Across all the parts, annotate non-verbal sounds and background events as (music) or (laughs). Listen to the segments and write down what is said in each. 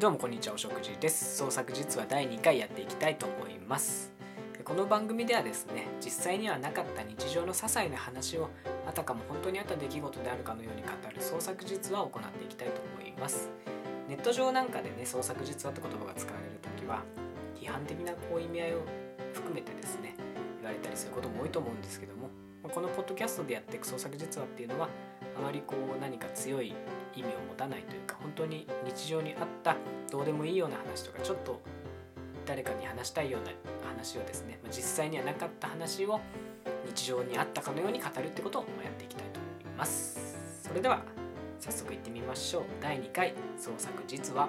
どうもこんにちはお食事です。創作実は第2回やっていきたいと思います。この番組ではですね実際にはなかった日常の些細な話をあたかも本当にあった出来事であるかのように語る創作実話を行っていきたいと思います。ネット上なんかでね創作実話って言葉が使われる時は批判的なこう意味合いを含めてですね言われたりすることも多いと思うんですけどもこのポッドキャストでやっていく創作実話っていうのはあまりこう何か強い意味を持たないというか本当に日常にあったどうでもいいような話とかちょっと誰かに話したいような話をですね実際にはなかった話を日常にあったかのように語るってことをやっていきたいと思います。それでは早速いってみましょう。第2回創作実話。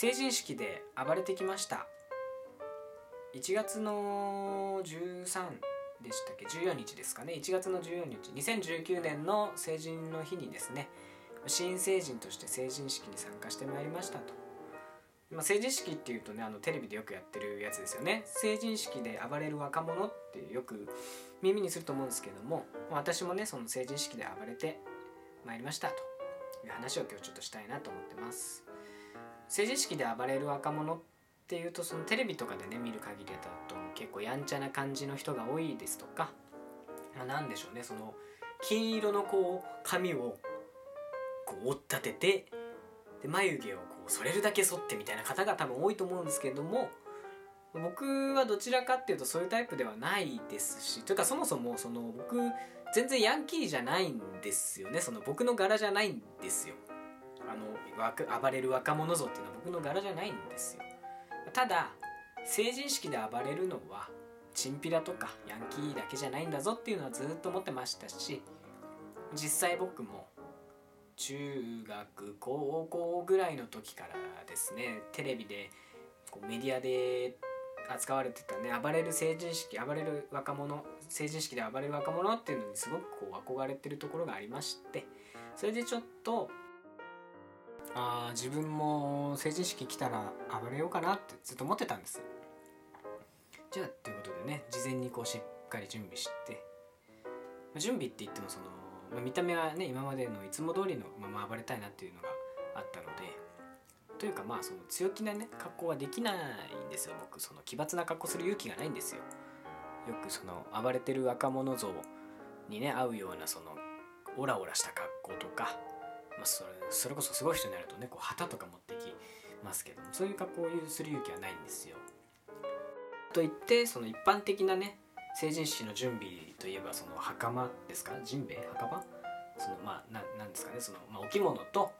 成人式で暴れてきました。1月の13でしたっけ？14日ですかね。1月の14日。2019年の成人の日にですね新成人として成人式に参加してまいりましたと、まあ、成人式っていうとねあのテレビでよくやってるやつですよね。成人式で暴れる若者ってよく耳にすると思うんですけども私もねその成人式で暴れてまいりましたという話を今日ちょっとしたいなと思ってます。成人式で暴れる若者っていうとそのテレビとかでね見る限りだと結構やんちゃな感じの人が多いですとか、まあ、何でしょうねその金色のこう髪をこう追っ立ててで眉毛をこう剃れるだけ剃ってみたいな方が多分多いと思うんですけども僕はどちらかっていうとそういうタイプではないですしというかそもそもその僕全然ヤンキーじゃないんですよね。その僕の柄じゃないんですよ。の暴れる若者像っていうのは僕の柄じゃないんですよ。ただ成人式で暴れるのはチンピラとかヤンキーだけじゃないんだぞっていうのはずっと思ってましたし実際僕も中学高校ぐらいの時からですねテレビでこうメディアで扱われてたね暴れる成人式暴れる若者成人式で暴れる若者っていうのにすごくこう憧れてるところがありましてそれでちょっとあ自分も成人式来たら暴れようかなってずっと思ってたんです。じゃあということでね事前にこうしっかり準備してま準備って言ってもそのま見た目はね今までのいつも通りのまま暴れたいなっていうのがあったのでというかまあその強気なね格好はできないんですよ。僕その奇抜な格好する勇気がないんですよ。よくその暴れてる若者像にね合うようなそのオラオラした格好とかまあ、それそれこそすごい人になるとねこう旗とか持ってきますけどもそういう格好をする勇気はないんですよ。と言ってその一般的なね成人式の準備といえばその袴ですか？ジンベエ？袴？そのまあななんですかね？その、まあ、お着物と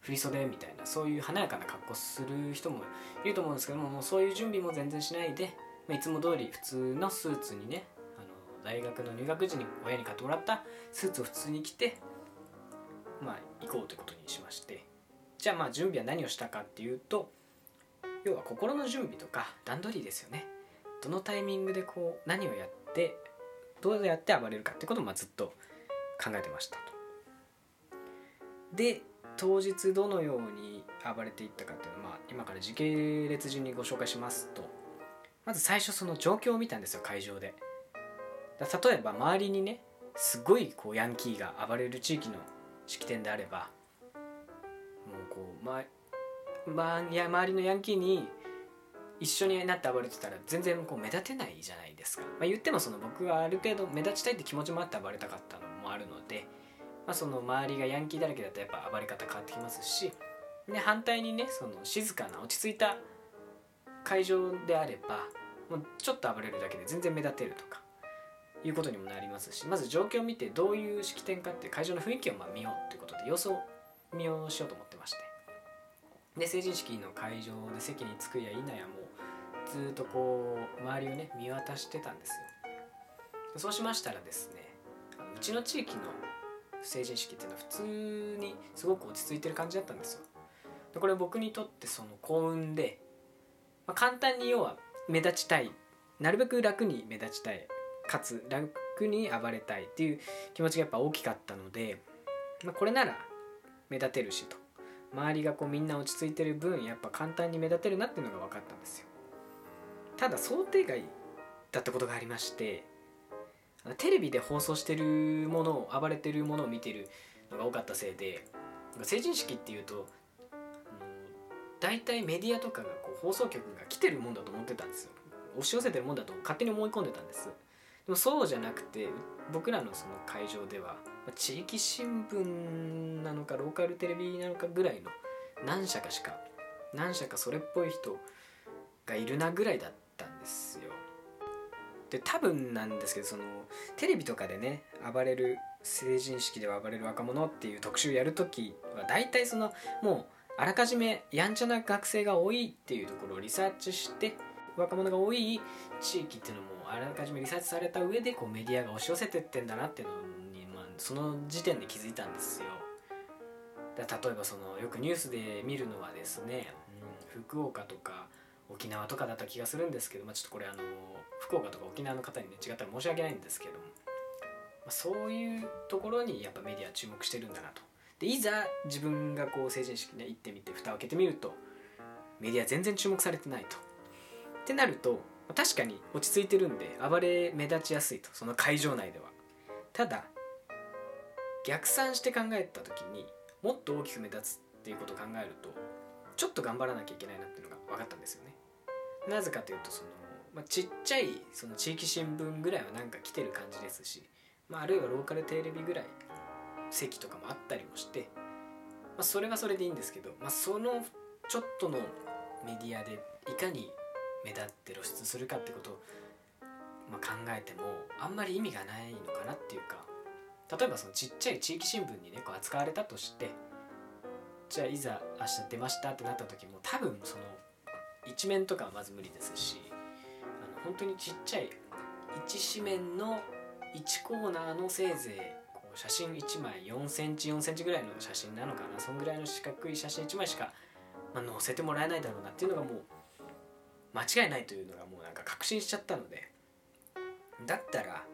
振袖みたいなそういう華やかな格好する人もいると思うんですけどももうそういう準備も全然しないで、まあ、いつも通り普通のスーツにねあの大学の入学時に親に買ってもらったスーツを普通に着てまあ、行こうということにしましてじゃあまあ準備は何をしたかっていうと要は心の準備とか段取りですよねどのタイミングでこう何をやってどうやって暴れるかってことをまあずっと考えてましたと。で当日どのように暴れていったかっていうのは、まあ、今から時系列順にご紹介しますとまず最初その状況を見たんですよ会場で。例えば周りにねすごいこうヤンキーが暴れる地域の式典であればもうこう、ままや周りのヤンキーに一緒になって暴れてたら全然こう目立てないじゃないですか、まあ、言ってもその僕はある程度目立ちたいって気持ちもあって暴れたかったのもあるので、まあ、その周りがヤンキーだらけだとやっぱ暴れ方変わってきますしで反対にねその静かな落ち着いた会場であればもうちょっと暴れるだけで全然目立てるとかいうことにもなりますしまず状況を見てどういう式典かって会場の雰囲気をま見ようということで様子を見ようしようと思ってまして。で成人式の会場で席に着くや否やもうずっとこう周りをね見渡してたんですよ。そうしましたらですねうちの地域の成人式っていうのは普通にすごく落ち着いてる感じだったんですよ。でこれ僕にとってその幸運で、まあ、簡単に要は目立ちたいなるべく楽に目立ちたいかつ楽に暴れたいっていう気持ちがやっぱ大きかったので、まあ、これなら目立てるしと。周りがこうみんな落ち着いてる分やっぱ簡単に目立てるなっていうのが分かったんですよ。ただ想定外だったことがありましてテレビで放送してるものを暴れてるものを見てるのが多かったせいで成人式っていうと大体メディアとかがこう放送局が来てるもんだと思ってたんですよ。押し寄せてるもんだと勝手に思い込んでたんですもそうじゃなくて僕らのその会場では地域新聞なのかローカルテレビなのかぐらいの何社かしか何社かそれっぽい人がいるなぐらいだったんですよ。で多分なんですけどそのテレビとかでね暴れる成人式では暴れる若者っていう特集やるときは大体そのもうあらかじめやんちゃな学生が多いっていうところをリサーチして若者が多い地域っていうのもあらかじめリサーチされた上でこうメディアが押し寄せてってんだなっていうのに、まあ、その時点で気づいたんですよ。だ例えばそのよくニュースで見るのはですね、うん、福岡とか沖縄とかだった気がするんですけど、まあ、ちょっとこれあの福岡とか沖縄の方にね違ったら申し訳ないんですけども、まあ、そういうところにやっぱメディア注目してるんだなと。でいざ自分がこう成人式ね行ってみて蓋を開けてみるとメディア全然注目されてないと。ってなると確かに落ち着いてるんで暴れ目立ちやすいとその会場内では。ただ逆算して考えた時にもっと大きく目立つっていうことを考えるとちょっと頑張らなきゃいけないなっていうのが分かったんですよね。なぜかというとその、まあ、ちっちゃいその地域新聞ぐらいはなんか来てる感じですし、まあ、あるいはローカルテレビぐらい席とかもあったりもして、まあ、それはそれでいいんですけど、まあ、そのちょっとのメディアでいかに目立って露出するかってことを、まあ、考えてもあんまり意味がないのかなっていうか例えばそのちっちゃい地域新聞にねこう扱われたとしてじゃあいざ明日出ましたってなった時も多分その一面とかはまず無理ですしあの本当にちっちゃい一紙面の1コーナーのせいぜいこう写真1枚4センチ4センチぐらいの写真なのかなそんぐらいの四角い写真1枚しか、まあ、載せてもらえないだろうなっていうのがもう間違いないというのがもうなんか確信しちゃったのでだったら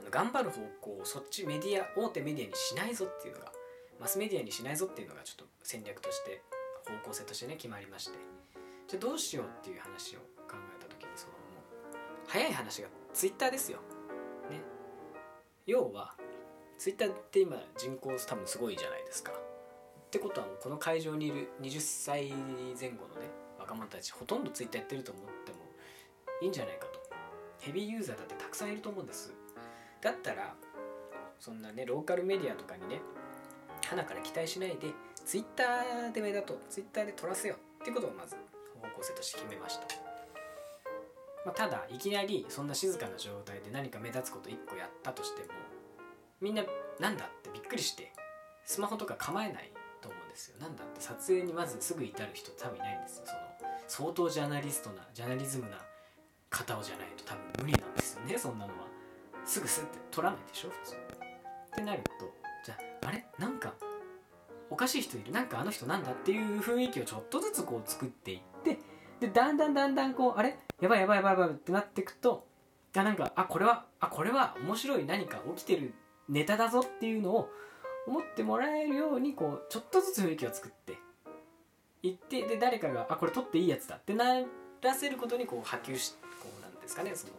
あの頑張る方向をそっちメディア大手メディアにしないぞっていうのがマスメディアにしないぞっていうのがちょっと戦略として方向性としてね決まりましてじゃあどうしようっていう話を考えた時にそのもう早い話がツイッターですよ。ね。要はツイッターって今人口多分すごいじゃないですか。ってことはもうこの会場にいる20歳前後のね若者たちほとんどツイッターやってると思ってもいいんじゃないかと。ヘビーユーザーだってたくさんいると思うんです。だったらそんなねローカルメディアとかにね花から期待しないでツイッターで目立とうツイッターで撮らせようってことをまず方向性として決めました、まあ、ただいきなりそんな静かな状態で何か目立つこと1個やったとしてもみんななんだってびっくりしてスマホとか構えないと思うんですよなんだって撮影にまずすぐ至る人多分いないんですよその相当ジャーナリストなジャーナリズムな方をじゃないと多分無理なんですよねそんなのは。すぐスッて撮らないでしょ普通。ってなるとじゃああれ？なんかおかしい人いる？なんかあの人なんだっていう雰囲気をちょっとずつこう作っていってでだんだんだんだんこうあれ？やばいやばいやばいやばいってなっていくとあなんかあこれはあこれは面白い何か起きてるネタだぞっていうのを思ってもらえるようにこうちょっとずつ雰囲気を作っていってで誰かがあこれ撮っていいやつだってならせることにこう波及しこうなんですかねその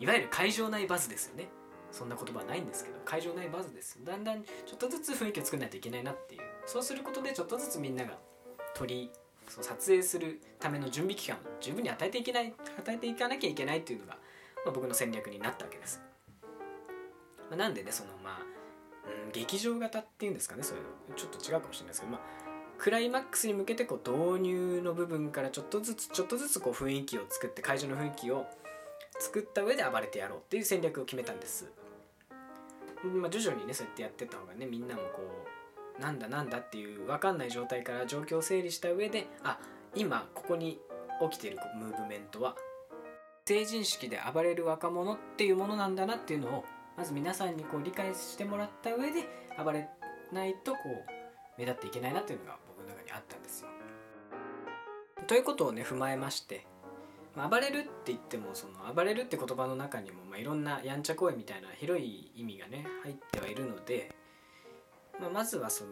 いわゆる会場内バズですよね。そんな言葉はないんですけど会場内バズですだんだんちょっとずつ雰囲気を作らないといけないなっていう。そうすることでちょっとずつみんなが取りそう撮影するための準備期間を十分に与えていけない与えていかなきゃいけないっていうのが、まあ、僕の戦略になったわけです、まあ、なんでねそのまあ、うん、劇場型っていうんですかねそういうの。ちょっと違うかもしれないですけどまあクライマックスに向けてこう導入の部分からちょっとずつちょっとずつこう雰囲気を作って会場の雰囲気を作った上で暴れてやろうっていう戦略を決めたんです。まあ、徐々にねそうやってやってた方がねみんなもこうなんだなんだっていう分かんない状態から状況を整理した上であ今ここに起きているムーブメントは成人式で暴れる若者っていうものなんだなっていうのをまず皆さんにこう理解してもらった上で暴れないとこう目立っていけないなっていうのがあったんですよ。ということをね踏まえましてまあ、暴れるって言ってもその暴れるって言葉の中にも、まあ、いろんなやんちゃ行為みたいな広い意味がね入ってはいるので、まあ、まずはその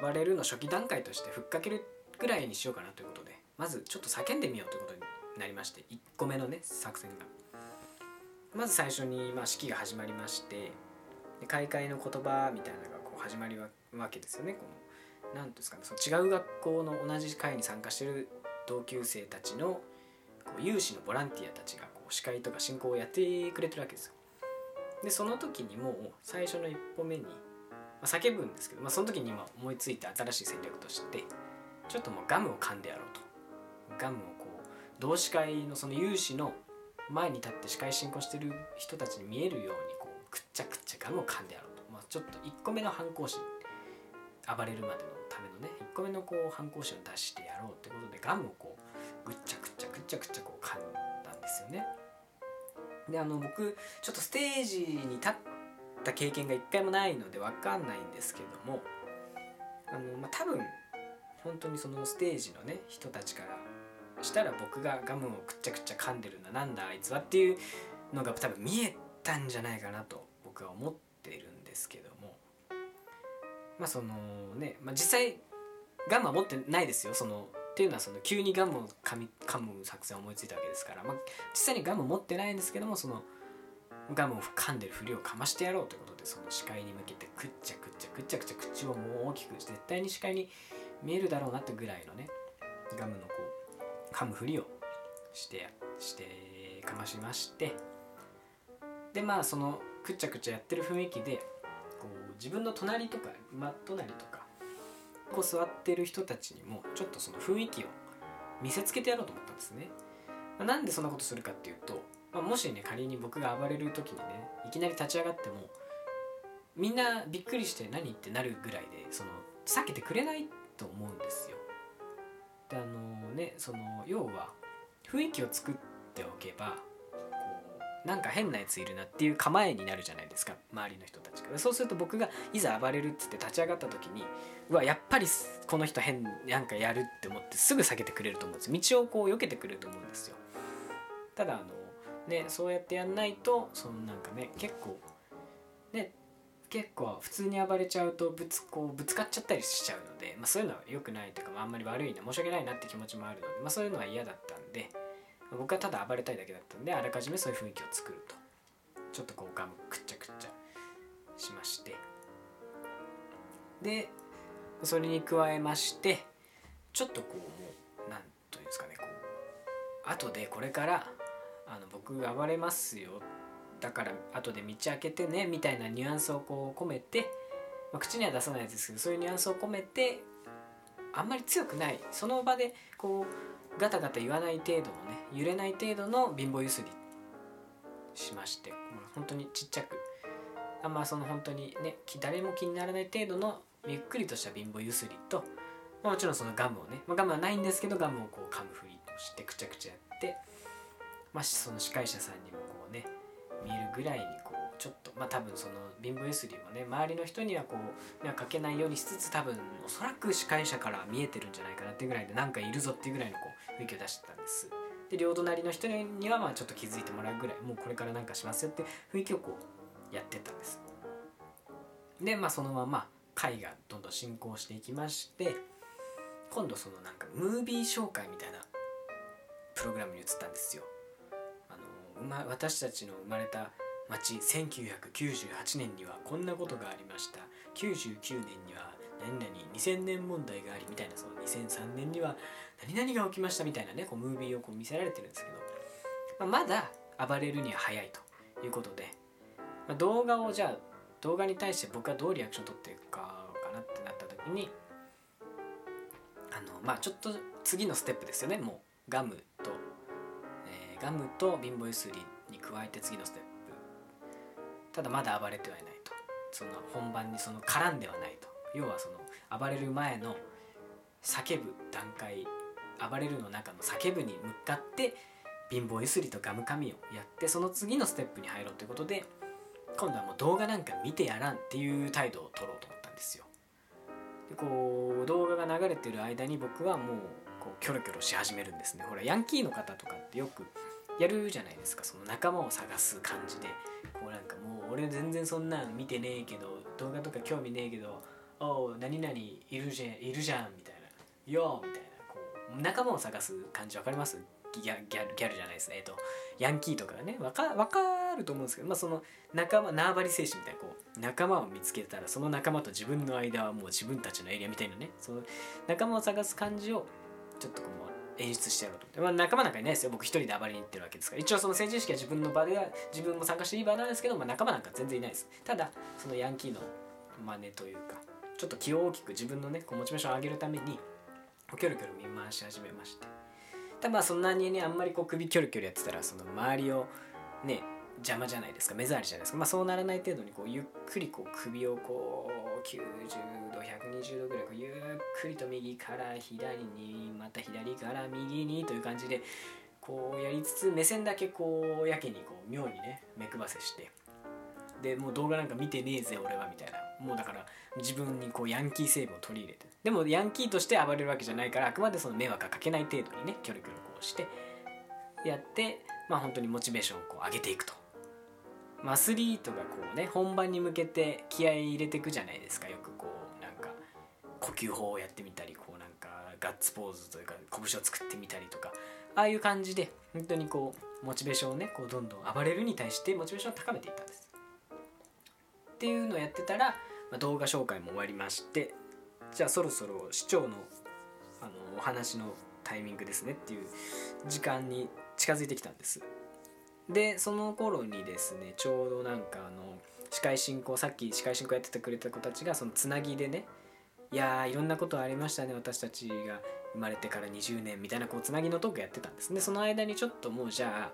暴れるの初期段階としてふっかけるぐらいにしようかなということでまずちょっと叫んでみようということになりまして1個目のね作戦がまず最初に、まあ、式が始まりまして開会の言葉みたいなのがこう始まりわけですよねこの何ですかねその違う学校の同じ会に参加してる同級生たちのこう有志のボランティアたちがこう司会とか進行をやってくれてるわけですよ。でその時にもう最初の一歩目に、まあ、叫ぶんですけど、まあ、その時に今思いついた新しい戦略としてちょっともうガムを噛んでやろうと。ガムをこう同志会のその有志の前に立って司会進行してる人たちに見えるようにこうくっちゃくっちゃガムを噛んでやろうと、まあ、ちょっと1個目の反抗心。暴れるまでのためのね1個目のこう反抗心を出してやろうってことでガムをこうぐっちゃくっちゃくっちゃくっちゃこう噛んだんですよね。であの僕ちょっとステージに立った経験が一回もないので分かんないんですけどもあの、まあ、多分本当にそのステージのね人たちからしたら僕がガムをくっちゃくちゃ噛んでるんだなんだあいつはっていうのが多分見えたんじゃないかなと僕は思っているんですけどまあそのね、まあ、実際ガムは持ってないですよ。そのっていうのはその急にガムを噛み噛む作戦を思いついたわけですから、まあ、実際にガム持ってないんですけどもそのガムを噛んでるふりをかましてやろうということでその視界に向けてくっちゃくっちゃくっちゃくちゃ口をもう大きく絶対に視界に見えるだろうなってぐらいのねガムのこう噛むふりをしてしてかましましてでまあそのくっちゃくちゃやってる雰囲気で自分の隣とか真隣とかこう座ってる人たちにもちょっとその雰囲気を見せつけてやろうと思ったんですね。まあ、なんでそんなことするかっていうと、まあ、もしね仮に僕が暴れる時にねいきなり立ち上がってもみんなびっくりして何ってなるぐらいでその避けてくれないと思うんですよ。であのねその要は雰囲気を作っておけばなんか変なやついるなっていう構えになるじゃないですか周りの人たちが。そうすると僕がいざ暴れるっつって立ち上がった時にうわやっぱりこの人変なんかやるって思ってすぐ避けてくれると思うんです道をこう避けてくれると思うんですよ。ただあのねそうやってやんないとそのなんかね結構ね結構普通に暴れちゃうとぶつこうぶつかっちゃったりしちゃうので、まあ、そういうのは良くないというか、まあ、あんまり悪いな申し訳ないなって気持ちもあるので、まあ、そういうのは嫌だったんで僕はただ暴れたいだけだったんであらかじめそういう雰囲気を作ると。ちょっとこうガムくっちゃくっちゃしまして。でそれに加えましてちょっとこうもう何というんですかねこう後でこれからあの僕暴れますよ。だから後で道開けてねみたいなニュアンスをこう込めて、まあ、口には出さないですけどそういうニュアンスを込めてあんまり強くない。その場でこうガタガタ言わない程度のね揺れない程度の貧乏ゆすりしまして本当にちっちゃく。あんまその本当にね誰も気にならない程度のゆっくりとした貧乏ゆすりと、まあ、もちろんそのガムをね、まあ、ガムはないんですけどガムをこう噛むふりとしてくちゃくちゃやって、まあ、その司会者さんにもこうね見えるぐらいにこうちょっとまあ多分その貧乏ゆすりもね周りの人にはこう目はかけないようにしつつ多分おそらく司会者から見えてるんじゃないかなっていうぐらいでなんかいるぞっていうぐらいのこう雰囲気を出してたんです。で両隣の人にはまあちょっと気づいてもらうぐらいもうこれからなんかしますよって雰囲気をこうやってたんです。でまあそのまま会がどんどん進行していきまして今度そのなんかムービー紹介みたいなプログラムに移ったんですよ。あのま、私たちの生まれた町1998年にはこんなことがありました99年には何々2000年問題がありみたいなその2003年には何々が起きましたみたいなねこうムービーをこう見せられてるんですけど、まあ、まだ暴れるには早いということで、まあ、動画をじゃあ動画に対して僕はどうリアクション取っていくかかなってなった時にあのまあちょっと次のステップですよね。もうガムと、えー、ガムと貧乏ゆすりに加えて次のステップ。ただまだ暴れてはいないと。その本番にその絡んではないと。要はその暴れる前の叫ぶ段階暴れるの中の叫ぶに向かって貧乏ゆすりとガム噛みをやってその次のステップに入ろうということで今度はもう動画なんか見てやらんっていう態度を取ろうと思ったんですよ。でこう動画が流れてる間に僕はもうこうキョロキョロし始めるんですね。ほらヤンキーの方とかってよくやるじゃないですか。その仲間を探す感じで。こうなんかもう俺全然そんなん見てねえけど動画とか興味ねえけど「おう何々いるじゃんいるじゃん」みたいな「よー」みたいなこう仲間を探す感じ分かります？ギャギャルギャルじゃないですね。えっとヤンキーとかね。分か分かると思うんですけど、まあ、その仲間縄張り精神みたいなこう仲間を見つけたらその仲間と自分の間はもう自分たちのエリアみたいなね。その仲間を探す感じをちょっとこう演出してやろうと。思って、まあ、仲間なんかいないですよ。僕一人で暴れに行ってるわけですから。一応その成人式は自分の場では自分も参加していい場なんですけど、まあ、仲間なんか全然いないです。ただそのヤンキーの真似というかちょっと気を大きく自分のねこうモチベーションを上げるためにキョロキョロ見回し始めまして。ただまあそんなにねあんまりこう首キョロキョロやってたらその周りをね邪魔じゃないですか。目障りじゃないですか。まあそうならない程度にこうゆっくりこう首をこう90度120度ぐらいこうゆっくりと右から左にまた左から右にという感じでこうやりつつ目線だけこうやけにこう妙にね目配せして。でもう動画なんか見てねえぜ俺はみたいな。もうだから自分にこうヤンキー成分を取り入れてでもヤンキーとして暴れるわけじゃないからあくまでその迷惑がかけない程度にねキョロキョロこうしてやってまあ本当にモチベーションをこう上げていくと、アスリートがこうね本番に向けて気合い入れていくじゃないですか。よくこうなんか呼吸法をやってみたりこうなんかガッツポーズというか拳を作ってみたりとか。ああいう感じで本当にこうモチベーションをねこうどんどん暴れるに対してモチベーションを高めていったんです。っていうのをやってたら、まあ、動画紹介も終わりましてじゃあそろそろ市長のあのお話のタイミングですねっていう時間に近づいてきたんです。でその頃にですねちょうどなんかあの司会進行さっき司会進行やっててくれた子たちがそのつなぎでねいやーいろんなことありましたね私たちが生まれてから20年みたいなこうつなぎのトークやってたんです。でその間にちょっともうじゃ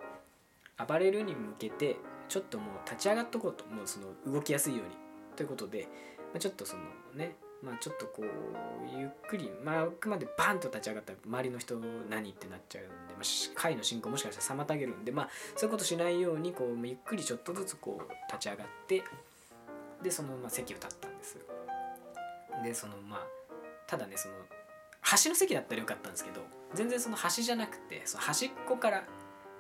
あ暴れるに向けてちょっともう立ち上がっとこうと。もうその動きやすいように。ということで、まあ、ちょっとそのねまあちょっとこうゆっくりまああくまでバンと立ち上がったら周りの人何ってなっちゃうんで、まあ、会の進行もしかしたら妨げるんでまあそういうことしないようにこうゆっくりちょっとずつこう立ち上がってでそのまま席を立ったんです。でそのまあただねその端の席だったらよかったんですけど全然その端じゃなくてその端っこから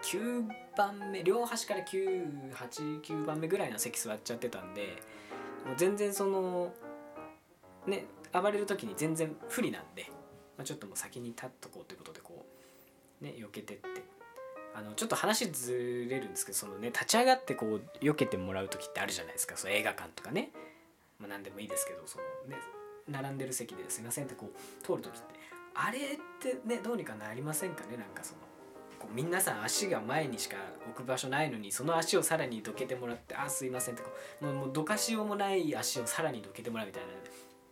9番目両端から989番目ぐらいの席座っちゃってたんでもう全然そのね暴れる時に全然不利なんで、まあ、ちょっともう先に立っとこうということでこうね避けてって。あのちょっと話ずれるんですけどそのね立ち上がってこう避けてもらう時ってあるじゃないですか。その映画館とかね、まあ、何でもいいですけどそのね並んでる席ですいませんってこう通る時って。あれってねどうにかなりませんかね？なんかそのこう皆さん足が前にしか置く場所ないのにその足をさらにどけてもらって「あすいません」ってこうもうもうどかしようもない足をさらにどけてもらうみたい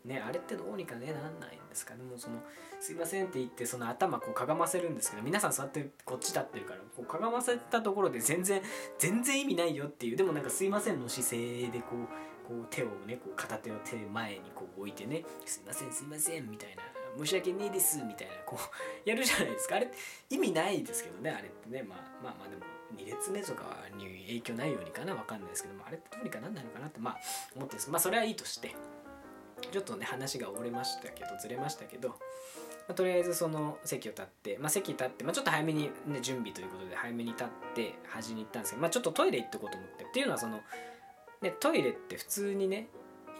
なねあれってどうにかねなんないんですかね。もうその「すいません」って言ってその頭こうかがませるんですけど皆さん座ってこっち立ってるからこうかがませたところで全然全然意味ないよっていうでもなんか「すいません」の姿勢でこうこう手をねこう片手を手前にこう置いてね「すいませんすいません」みたいな「申し訳ねえです」みたいなこう (laughs) やるじゃないですか。あれ意味ないですけどねあれってね。まあまあまあでも2列目とかに影響ないようにかな。わかんないですけどもあれってどうにかなんないのかなってまあ思ってです。まあそれはいいとして。ちょっとね話が折れましたけどずれましたけど、まあ、とりあえずその席を立って、まあ、席立って、まあ、ちょっと早めに、ね、準備ということで早めに立って端に行ったんですけど、まあ、ちょっとトイレ行ってこうと思ってっていうのはその、ね、トイレって普通にね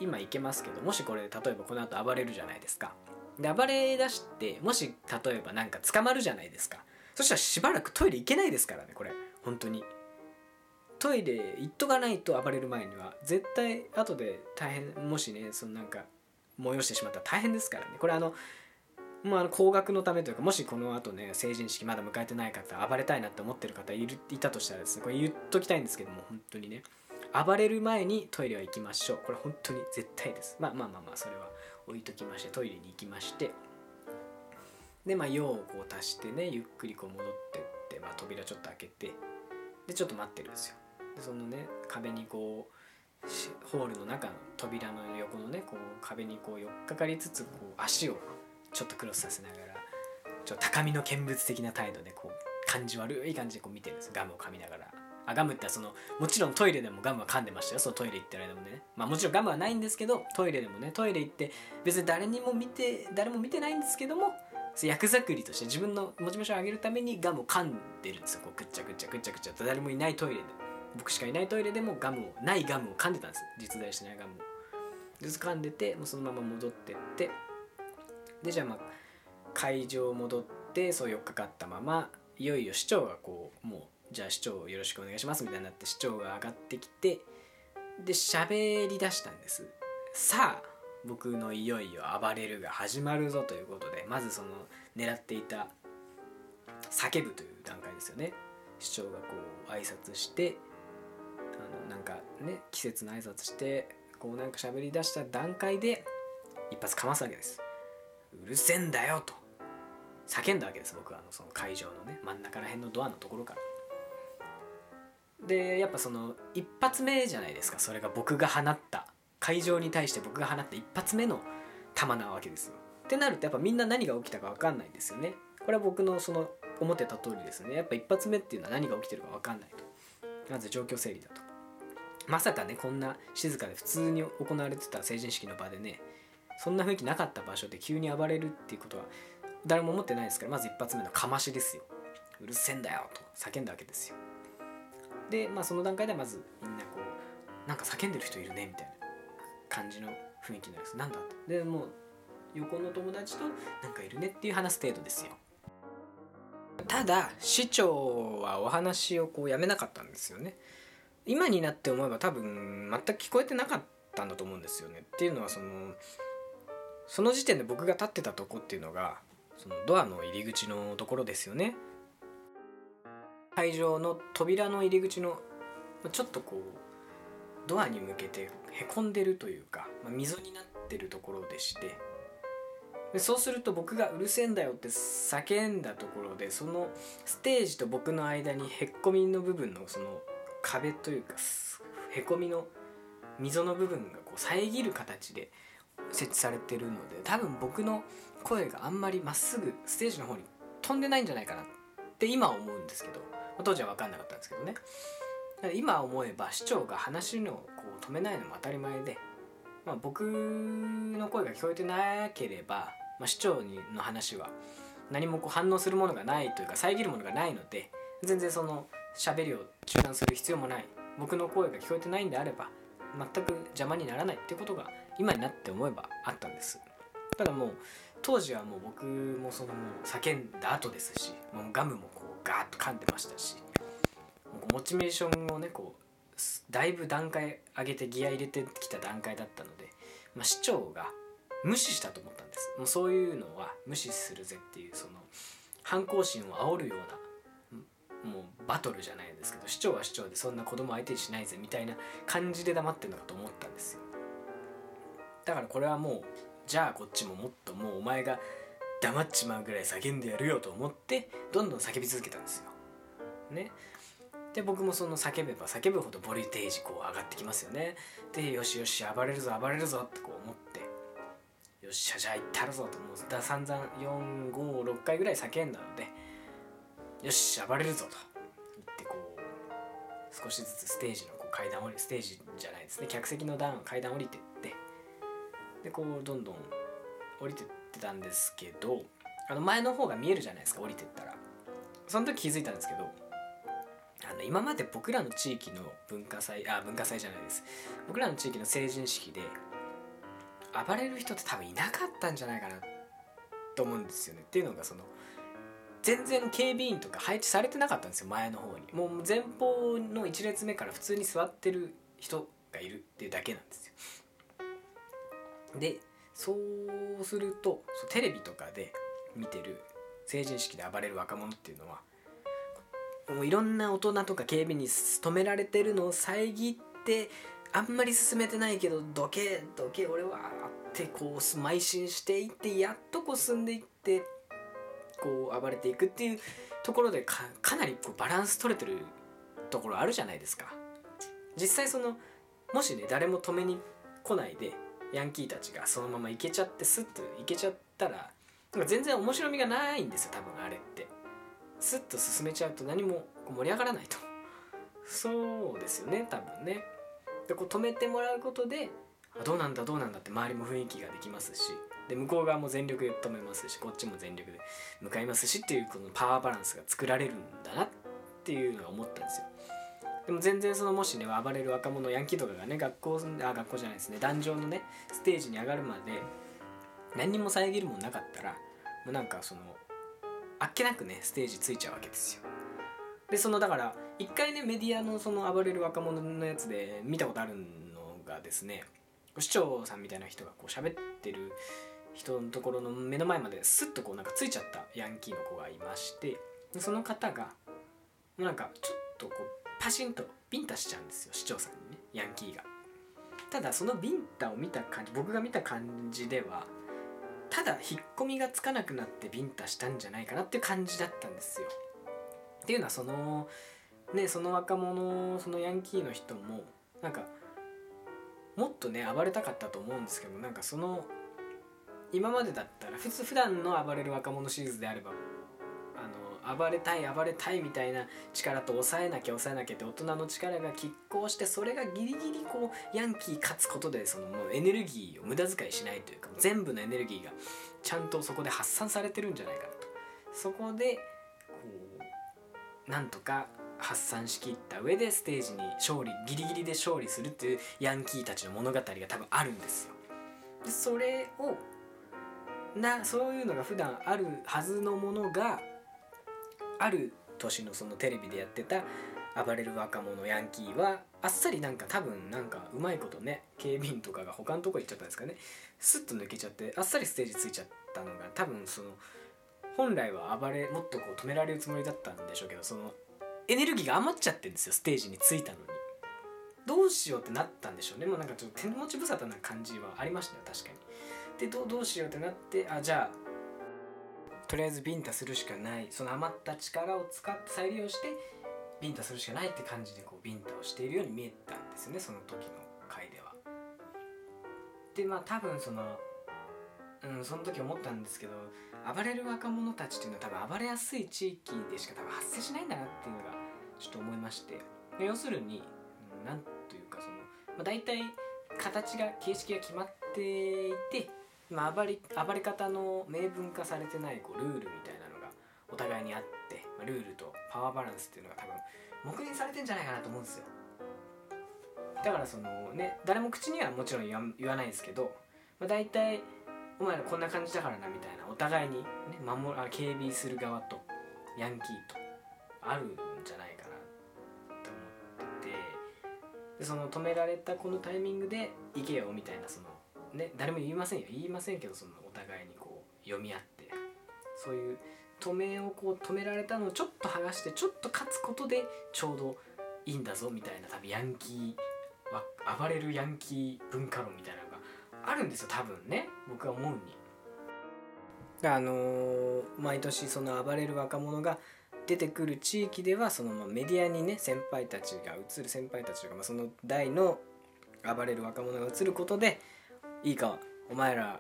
今行けますけどもしこれ例えばこの後暴れるじゃないですか。暴れ出してもし例えばなんか捕まるじゃないですか。そしたらしばらくトイレ行けないですからねこれ。本当に。トイレ行っとかないと暴れる前には絶対後で大変もしねそのなんか催してしまったら大変ですからね。これあのまあ、あの高額のためというかもしこの後ね成人式まだ迎えてない方暴れたいなって思ってる方いるいたとしたらですねこれ言っときたいんですけども本当にね。暴れる前にトイレは行きましょう。これ本当に絶対です。まあまあまあまあそれは。置いときましてトイレに行きまして。でまあ用をこう足してねゆっくりこう戻ってって、まあ、扉ちょっと開けて。でちょっと待ってるんですよ。でそのね壁にこうホールの中の扉の横のねこう壁にこう寄っかかりつつこう足をちょっとクロスさせながらちょっと高みの見物的な態度でこう感じ悪い感じでこう見てるんです。ガムを噛みながら。あガムってそのもちろんトイレでもガムは噛んでましたよ。そのトイレ行ってる間もね。まあもちろんガムはないんですけどトイレでもね。トイレ行って別に誰にも見て誰も見てないんですけども役作りとして自分のモチベーションを上げるためにガムを噛んでるんですよ。こうぐっちゃぐっちゃぐっちゃぐっちゃ。と誰もいないトイレで僕しかいないトイレでもガムをないガムを噛んでたんです実在しないガムを。ず噛んでてもうそのまま戻ってって。でじゃあまあ会場戻ってそう4日かったままいよいよ市長がこうもうじゃあ市長よろしくお願いしますみたいになって市長が上がってきてで喋り出したんです。さあ僕のいよいよ暴れるが始まるぞということでまずその狙っていた叫ぶという段階ですよね。市長がこう挨拶してあのなんかね季節の挨拶してこうなんか喋り出した段階で一発かますわけです。うるせえんだよと叫んだわけです僕は。あのその会場のね真ん中ら辺のドアのところから。でやっぱその一発目じゃないですかそれが僕が放った。会場に対して僕が放った一発目の球なわけですよ。ってなるとやっぱみんな何が起きたか分かんないんですよね。これは僕のその思ってた通りですね。やっぱ一発目っていうのは何が起きてるか分かんないと。まず状況整理だと。まさかねこんな静かで普通に行われてた成人式の場でねそんな雰囲気なかった場所で急に暴れるっていうことは誰も思ってないですからまず一発目のかましですよ。うるせえんだよと叫んだわけですよ。でまあその段階ではまずみんなこうなんか叫んでる人いるねみたいな感じの雰囲気になります。なんだって。でもう横の友達となんかいるねっていう話す程度ですよ。ただ市長はお話をこうやめなかったんですよね。今になって思えば多分全く聞こえてなかったんだと思うんですよね。っていうのはそのその時点で僕が立ってたとこっていうのがそのドアの入り口のところですよね。会場の扉の入り口のちょっとこうドアに向けてへこんでるというか、まあ、溝になってるところでしてでそうすると僕がうるせえんだよって叫んだところでそのステージと僕の間にへっこみの部分のその壁というかへこみの溝の部分がこう遮る形で設置されてるので多分僕の声があんまりまっすぐステージの方に飛んでないんじゃないかなって今思うんですけど当時は分かんなかったんですけどね。今思えば市長が話のこう止めないのも当たり前で、まあ、僕の声が聞こえてなければ、まあ、市長にの話は何もこう反応するものがないというか遮るものがないので全然その喋りを中断する必要もない。僕の声が聞こえてないんであれば全く邪魔にならないってことが今になって思えばあったんです。ただもう当時はもう僕もその叫んだ後ですしもうガムもガーッと噛んでましたしモチベーションをねこうだいぶ段階上げてギア入れてきた段階だったので、まあ、市長が無視したと思ったんです。もうそういうのは無視するぜっていうその反抗心を煽るようなもうバトルじゃないですけど市長は市長でそんな子供相手にしないぜみたいな感じで黙ってるのかと思ったんですよ。だからこれはもうじゃあこっちももっともうお前が黙っちまうぐらい叫んでやるよと思ってどんどん叫び続けたんですよ。ね。で僕もその叫べば叫ぶほどボルテージこう上がってきますよね。でよしよし暴れるぞ暴れるぞってこう思ってよっしゃじゃあ行ったるぞともうだ散々456回ぐらい叫んだのでよし暴れるぞと言ってこう少しずつステージのこう階段降りステージじゃないですね客席の段階段降りてってでこうどんどん降りてってたんですけどあの前の方が見えるじゃないですか降りてったら。その時気づいたんですけどあの今まで僕らの地域の文化祭あ文化祭じゃないです。僕らの地域の成人式で暴れる人って多分いなかったんじゃないかなと思うんですよね。っていうのがその全然警備員とか配置されてなかったんですよ前の方に。もう前方の1列目から普通に座ってる人がいるっていうだけなんですよ。でそうするとテレビとかで見てる成人式で暴れる若者っていうのはもういろんな大人とか警備に止められてるのを遮ってあんまり進めてないけどどけどけ俺はってこう邁進していってやっとこう進んでいってこう暴れていくっていうところでかかなりこうバランス取れてるところあるじゃないですか。実際そのもしね誰も止めに来ないでヤンキーたちがそのまま行けちゃってスッと行けちゃったら全然面白みがないんですよ多分あれって。スッと進めちゃうと何も盛り上がらないと。そうですよね多分ね。でこう止めてもらうことでどうなんだどうなんだって周りも雰囲気ができますし。で向こう側も全力で止めますしこっちも全力で向かいますしっていうこのパワーバランスが作られるんだなっていうのは思ったんですよ。でも全然そのもしね暴れる若者ヤンキーとかがね学校あ学校じゃないですね壇上のねステージに上がるまで何にも遮るもんなかったらもうなんかそのあっけなくねステージついちゃうわけですよ。でそのだから一回ねメディアのその暴れる若者のやつで見たことあるのがですね市長さんみたいな人がこう喋ってる人のところの目の前までスッとこうなんかついちゃったヤンキーの子がいましてその方がなんかちょっとこうパシンとビンタしちゃうんですよ市長さんにねヤンキーが。ただそのビンタを見た感じ僕が見た感じではただ引っ込みがつかなくなってビンタしたんじゃないかなって感じだったんですよ。っていうのはそのねその若者そのヤンキーの人もなんかもっとね暴れたかったと思うんですけどなんかその今までだったら普通普段の暴れる若者シリーズであれば暴れたい暴れたいみたいな力と抑えなきゃ抑えなきゃって大人の力が拮抗してそれがギリギリこうヤンキー勝つことでそのもうエネルギーを無駄遣いしないというか全部のエネルギーがちゃんとそこで発散されてるんじゃないかなとそこでこうなんとか発散しきった上でステージに勝利ギリギリで勝利するっていうヤンキーたちの物語が多分あるんですよ。でそれをなそういうのが普段あるはずのものがある年のそのテレビでやってた暴れる若者ヤンキーはあっさりなんか多分なんかうまいことね警備員とかが他のとこ行っちゃったんですかね。スッと抜けちゃってあっさりステージついちゃったのが多分その本来は暴れもっとこう止められるつもりだったんでしょうけどそのエネルギーが余っちゃってるんですよステージに着いたのに。どうしようってなったんでしょうね。もうなんかちょっと手持ち無沙汰な感じはありましたよ確かに。でどうしようってなってあじゃあとりあえずビンタするしかないその余った力を使って再利用してビンタするしかないって感じでこうビンタをしているように見えたんですよねその時の回では。でまあ多分そのうんその時思ったんですけど暴れる若者たちっていうのは多分暴れやすい地域でしか多分発生しないんだなっていうのがちょっと思いまして要するに何というかその、まあ、大体形が形式が決まっていて、まあ、暴れ暴れ方の明文化されてないこうルールみたいなのがお互いにあって、まあ、ルールとパワーバランスっていうのが多分黙認されてんじゃないかなと思うんですよ。だからそのね誰も口にはもちろん言わ言わないですけど、まあ、大体お前らこんな感じだからなみたいなお互いに、ね、守あ警備する側とヤンキーとあるんじゃないかなと思っててでその止められたこのタイミングで「行けよ」みたいなそのね誰も言いませんよ。言いませんけどそのお互いにこう読み合って。そういう止めをこう止められたのをちょっと剥がしてちょっと勝つことでちょうどいいんだぞみたいな多分ヤンキーは暴れるヤンキー文化論みたいなのがあるんですよ多分ね。僕は思うに。あのー毎年その暴れる若者が出てくる地域ではそのまメディアにね先輩たちが映る先輩たちとか、まあ、その代の暴れる若者が映ることでいいかお前ら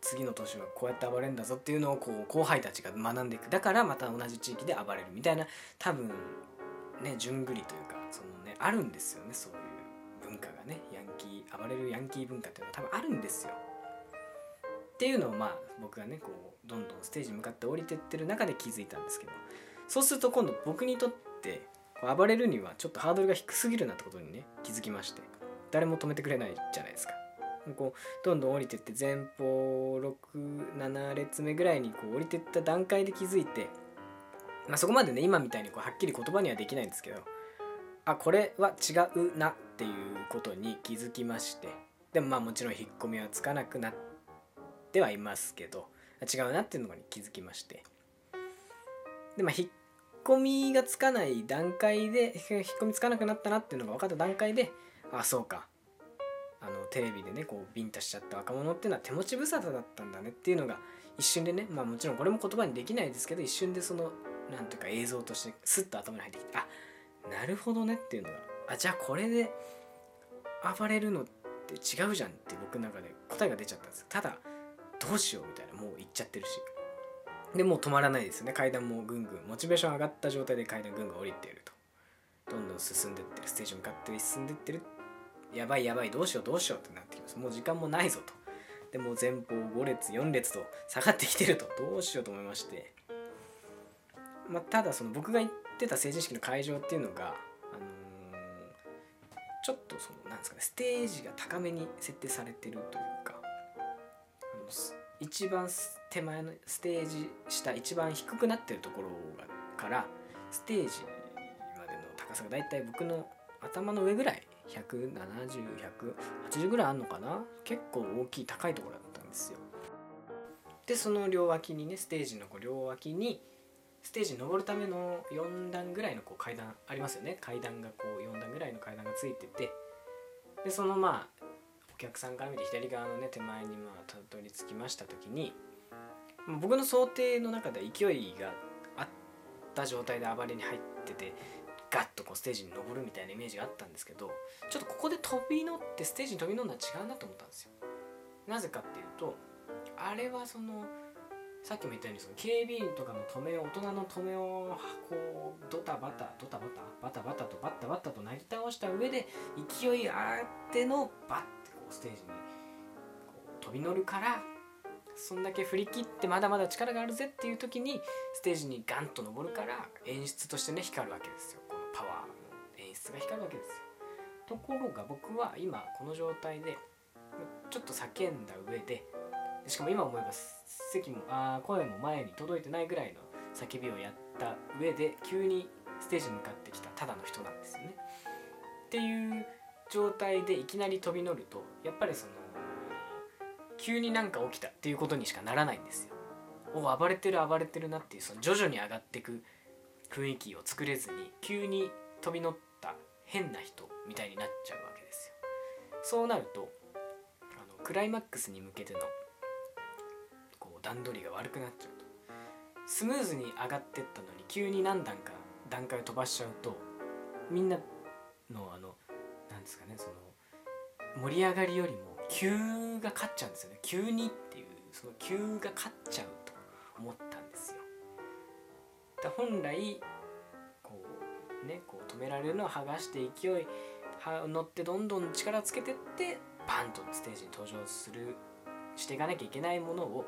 次の年はこうやって暴れるんだぞっていうのをこう後輩たちが学んでいく。だからまた同じ地域で暴れる。みたいな多分ね順繰りというかそのねあるんですよねそういう文化がね。ヤンキー暴れるヤンキー文化っていうのは多分あるんですよ。っていうのをまあ僕がねこうどんどんステージに向かって降りてってる中で気づいたんですけど。そうすると今度僕にとってこう暴れるにはちょっとハードルが低すぎるなってことにね気づきまして。誰も止めてくれないじゃないですか。こうどんどん降りてって前方67列目ぐらいにこう降りてった段階で気づいて、まあ、そこまでね今みたいにこうはっきり言葉にはできないんですけどあこれは違うなっていうことに気づきましてでもまあもちろん引っ込みはつかなくなってはいますけど違うなっていうのに気づきまして。でまあ引っ込みがつかない段階で引っ込みつかなくなったなっていうのが分かった段階であそうか。あのテレビでねこうビンタしちゃった若者っていうのは手持ち無沙汰だったんだねっていうのが一瞬でねまあもちろんこれも言葉にできないですけど一瞬でそのなんというか映像としてスッと頭に入ってきてあなるほどねっていうのがあじゃあこれで暴れるのって違うじゃんって僕の中で答えが出ちゃったんですただどうしようみたいなもう行っちゃってるし。でもう止まらないですよね。階段もぐんぐんモチベーション上がった状態で階段ぐんぐん降りてると。どんどん進んでってるステージ向かって進んでってるやばいやばいどうしようどうしようってなってきます。もう時間もないぞと。でも前方5列4列と下がってきてると。どうしようと思いまして。まあただその僕が行ってた成人式の会場っていうのが、あのちょっとそのなんですかねステージが高めに設定されてるというかあのす一番手前のステージ下一番低くなってるところがからステージまでの高さがだいたい僕の頭の上ぐらい170180ぐらいあんのかな？結構大きい高いところだったんですよ。でその両脇にねステージのこう両脇にステージに登るための4段ぐらいのこう階段ありますよね。階段がこう4段ぐらいの階段がついてて。でそのまあお客さんから見て左側のね手前にまあたどり着きました時に僕の想定の中では勢いがあった状態で暴れに入っててガッとこうステージに登るみたいなイメージがあったんですけどちょっとここで飛び乗ってステージに飛び乗るのは違うなと思ったんですよ。なぜかっていうとあれはそのさっきも言ったようにその警備員とかの止めを大人の止めをこうドタバタドタバタバタバタとバッタバッタとなぎ倒した上で勢いあってのバッてこうステージに飛び乗るからそんだけ振り切ってまだまだ力があるぜっていう時にステージにガンと登るから演出としてね光るわけですよ。演出が光るわけですよところが僕は今この状態でちょっと叫んだ上でしかも今思えば席もあ声も前に届いてないぐらいの叫びをやった上で急にステージに向かってきたただの人なんですよね。っていう状態でいきなり飛び乗るとやっぱりその急になんか起きたっていうことにしかならないんですよ。お暴れてる暴れてるなっていうその徐々に上がっていく雰囲気を作れずに急に飛び乗った変な人みたいになっちゃうわけですよ。そうなるとあのクライマックスに向けてのこう段取りが悪くなっちゃうとスムーズに上がってったのに急に何段か段階を飛ばしちゃうとみんなのあのなんですかねその盛り上がりよりも急が勝っちゃうんですよね急にっていうその急が勝っちゃうと思ったんですよ。だ本来ねこう止められるのを剥がして勢い乗ってどんどん力つけてってバンとステージに登場するしていかなきゃいけないものを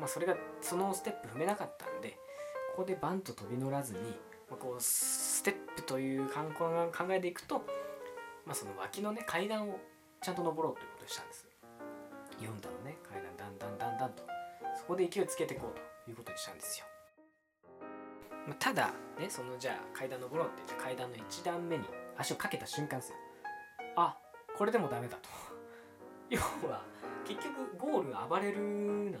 まあ、それがそのステップ踏めなかったんでここでバンと飛び乗らずに、まあ、こうステップという観光が考えていくと、まあ、その脇のね階段をちゃんと登ろうということにしたんです。4段のね階段だんだんだんだんとそこで勢いつけていこうということにしたんですよ、まあ、ただねそのじゃあ階段登ろうって言って階段の1段目に足をかけた瞬間ですよ。あこれでもダメだと。(laughs) 要は結局ゴール暴れるなのに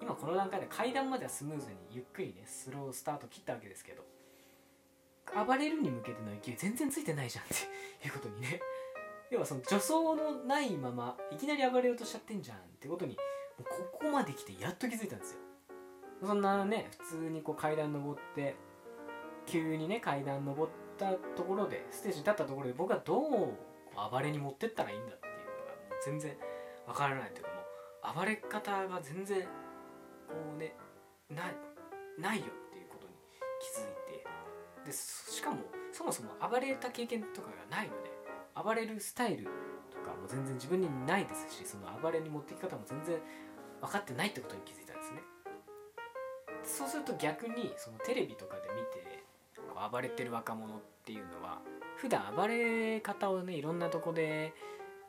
今この段階で階段まではスムーズにゆっくりねスロースタート切ったわけですけど暴れるに向けての勢い全然ついてないじゃんっていうことにね。(laughs) 要はその助走のないままいきなり暴れようとしちゃってんじゃんってことにもうここまで来てやっと気づいたんですよ。そんなね普通にこう階段登って急にね階段登ったところでステージに立ったところで僕はどう暴れに持ってったらいいんだっていうのがもう全然わからないという。かもう暴れ方が全然こうねないよっていうことに気づいて。でしかもそもそも暴れた経験とかがないので暴れるスタイルとかも全然自分にないですしその暴れに持っていき方も全然分かってないってことに気づいたんですね。そうすると逆にそのテレビとかで見てこう暴れてる若者っていうのは普段暴れ方をねいろんなとこで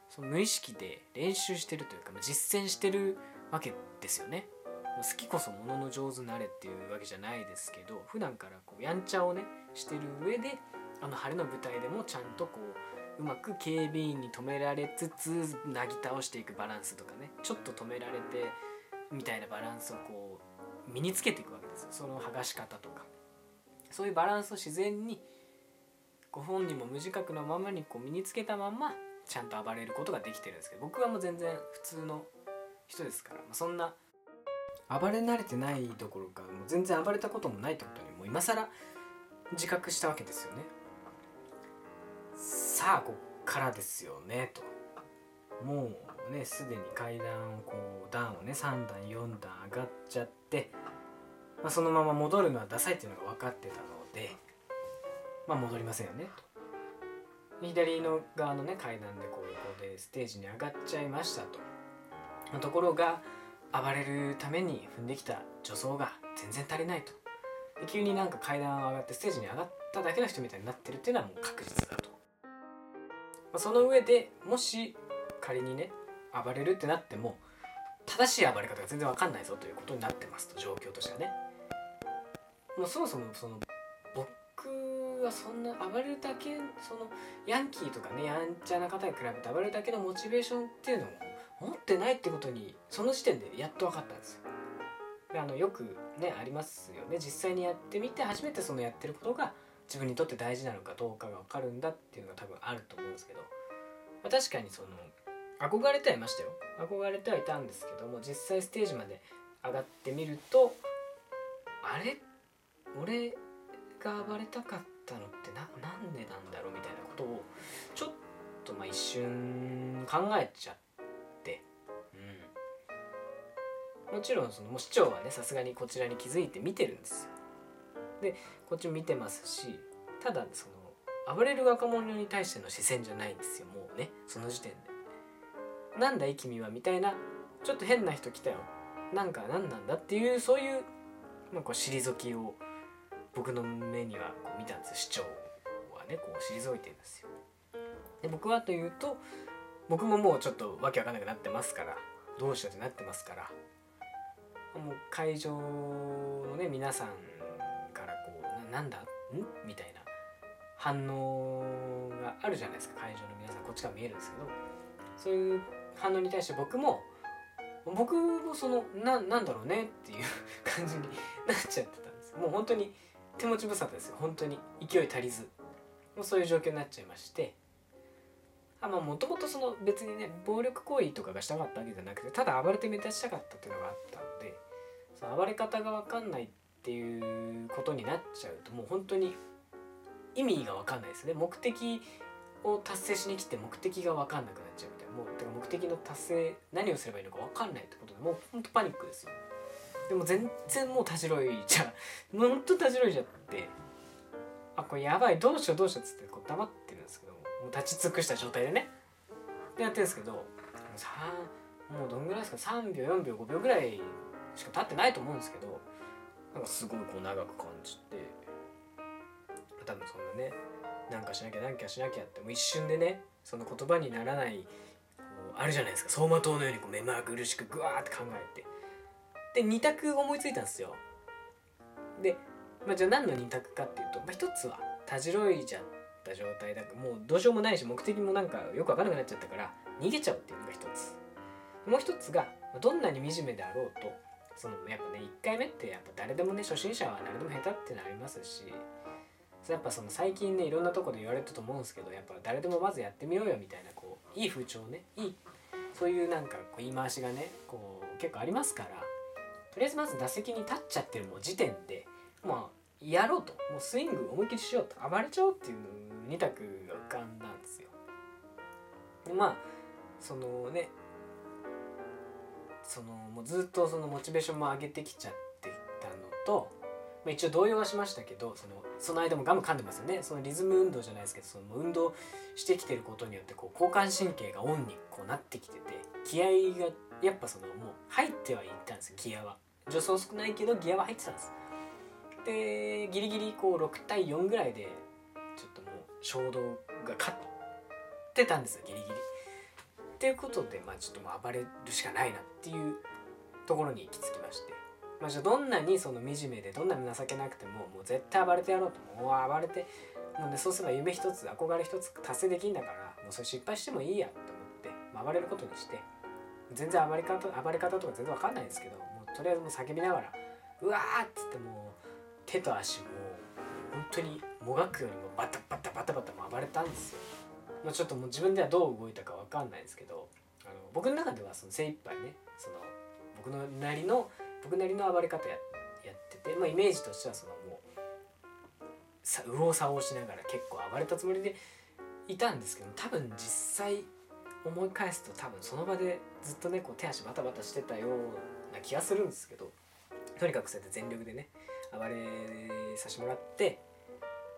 その無意識で練習してるというか実践してるわけですよね。好きこそものの上手なれっていうわけじゃないですけど普段からこうやんちゃをねしてる上であの晴れの舞台でもちゃんとこううまく警備員に止められつつなぎ倒していくバランスとかねちょっと止められてみたいなバランスをこう身につけていくわけですその剥がし方とか。そういうバランスを自然にご本人も無自覚のままにこう身につけたままちゃんと暴れることができてるんですけど僕はもう全然普通の人ですから、まあ、そんな暴れ慣れてないどころかもう全然暴れたこともないってことにもう今更自覚したわけですよね。さあこっからですよねと。もうねすでに階段をこう段をね3段4段上がっちゃって、まあ、そのまま戻るのはダサいっていうのが分かってたのでまあ戻りませんよねと。左の側のね階段でこう横でステージに上がっちゃいましたと。ところが暴れるために踏んできた助走が全然足りないと。急になんか階段を上がってステージに上がっただけの人みたいになってるっていうのはもう確実だと、まあ、その上でもし仮にね暴れるってなっても正しい暴れ方が全然わかんないぞということになってますと状況としてはね。もうそもそもその僕はそんな暴れるだけそのヤンキーとかねやんちゃな方に比べて暴れるだけのモチベーションっていうのを持ってないってことにその時点でやっと分かったんですよ。であのよくねありますよね。実際にやってみて初めてそのやってることが自分にとって大事なのかどうかが分かるんだっていうのが多分あると思うんですけど、まあ、確かにその憧れてはいましたよ。憧れてはいたんですけども実際ステージまで上がってみるとあれ？俺が暴れたかったのってななんでなんだろう？みたいなことをちょっとまあ一瞬考えちゃって。うん。もちろんそのもう市長はねさすがにこちらに気づいて見てるんですよ。でこっちも見てますしただその暴れる若者に対しての視線じゃないんですよもうね。その時点で。なんだい君は？みたいなちょっと変な人来たよ。なんか何なんだっていうそういう、まあ、こう退きを僕の目にはこう見たんです市長はねこう退いてるんですよ。で僕はというと僕ももうちょっとわけわかんなくなってますからどうしようってなってますからもう会場のね皆さんからこうななんだ？ん？みたいな反応があるじゃないですか。会場の皆さんこっちから見えるんですけどそういう反応に対して僕も僕もそのななんだろうねっていう感じになっちゃってたんです。もう本当に手持ち無沙汰ですよ。本当に。勢い足りず。もうそういう状況になっちゃいまして。あまあもともとその別にね暴力行為とかがしたかったわけじゃなくてただ暴れて目立ちたかったっていうのがあったのでその暴れ方が分かんないっていうことになっちゃうともう本当に意味が分かんないですね。目的を達成しに来て目的が分かんなくなっちゃう。もうてか目的の達成何をすればいいのか分かんないってことでもうほんとパニックですよ。でも全然もうたじろいじゃもうほんとたじろいじゃってあこれやばいどうしようどうしようっつってこう黙ってるんですけどもう立ち尽くした状態でね。でやってるんですけどさもうどんぐらいですか3秒4秒5秒ぐらいしか経ってないと思うんですけどなんかすごいこう長く感じて多分そんなねなんかしなきゃなんかしなきゃってもう一瞬でねその言葉にならないあるじゃないですか。走馬灯のようにこう目まぐるしくグワーって考えて。で2択思いついたんですよ。で、まあ、じゃあ何の2択かっていうと、まあ、一つはたじろいじゃった状態だからもうどうしようもないし目的もなんかよく分からなくなっちゃったから逃げちゃうっていうのが一つ。もう一つがどんなに惨めであろうとそのやっぱね1回目ってやっぱ誰でもね初心者は誰でも下手ってなりますしやっぱその最近ねいろんなとこで言われてると思うんですけどやっぱ誰でもまずやってみようよみたいなこういい風潮ねいいそういうなんかこう言い回しがねこう結構ありますからとりあえずまず打席に立っちゃってるも時点でまあやろうともうスイング思いっきりしようと暴れちゃおうっていう2択が浮かんだんですよ。でまあそのねそのもうずっとそのモチベーションも上げてきちゃってたのと、まあ、一応動揺はしましたけどそのその間もガム噛んでますよね。そのリズム運動じゃないですけどその運動してきてることによってこう交感神経がオンにこうなってきてて気合がやっぱそのもう入ってはいったんですギアは。助走少ないけどギアは入ってたんです。でギリギリこう6対4ぐらいでちょっともう衝動が勝ってたんですよギリギリ。っていうことでまあちょっともう暴れるしかないなっていうところに行き着きまして。まあ、じゃあどんなにその惨めでどんなに情けなくてももう絶対暴れてやろうともう暴れてもうねそうすれば夢一つ憧れ一つ達成できんだからもうそれ失敗してもいいやと思って、まあ、暴れることにして全然暴れ方暴れ方とか全然わかんないんですけどもうとりあえずもう叫びながらうわーっつってもう手と足も本当にもがくようにもバタバタバタバタも暴れたんですよ。まあ、ちょっともう自分ではどう動いたかわかんないですけどあの僕の中ではその精一杯ねその僕のなりの僕なりの暴れ方ややってて、まあ、イメージとしてはそのもう右往左往しながら結構暴れたつもりでいたんですけど多分実際思い返すと多分その場でずっとねこう手足バタバタしてたような気がするんですけどとにかくそうやって全力でね暴れさせてもらって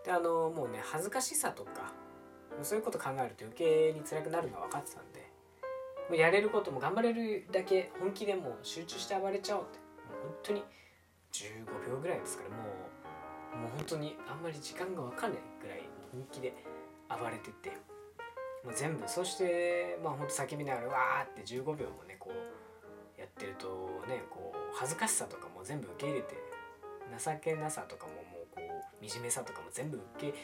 であのもうね恥ずかしさとかそういうこと考えると余計に辛くなるのは分かってたんでもうやれることも頑張れるだけ本気でもう集中して暴れちゃおうって当に15秒ぐらいですからもうもう本当にあんまり時間が分かんないぐらい本気で暴れてて。もう全部そしてまあ本当叫びながらわーって15秒もねこうやってるとねこう恥ずかしさとかも全部受け入れて情けなさとかももうこう惨めさとかも全部受け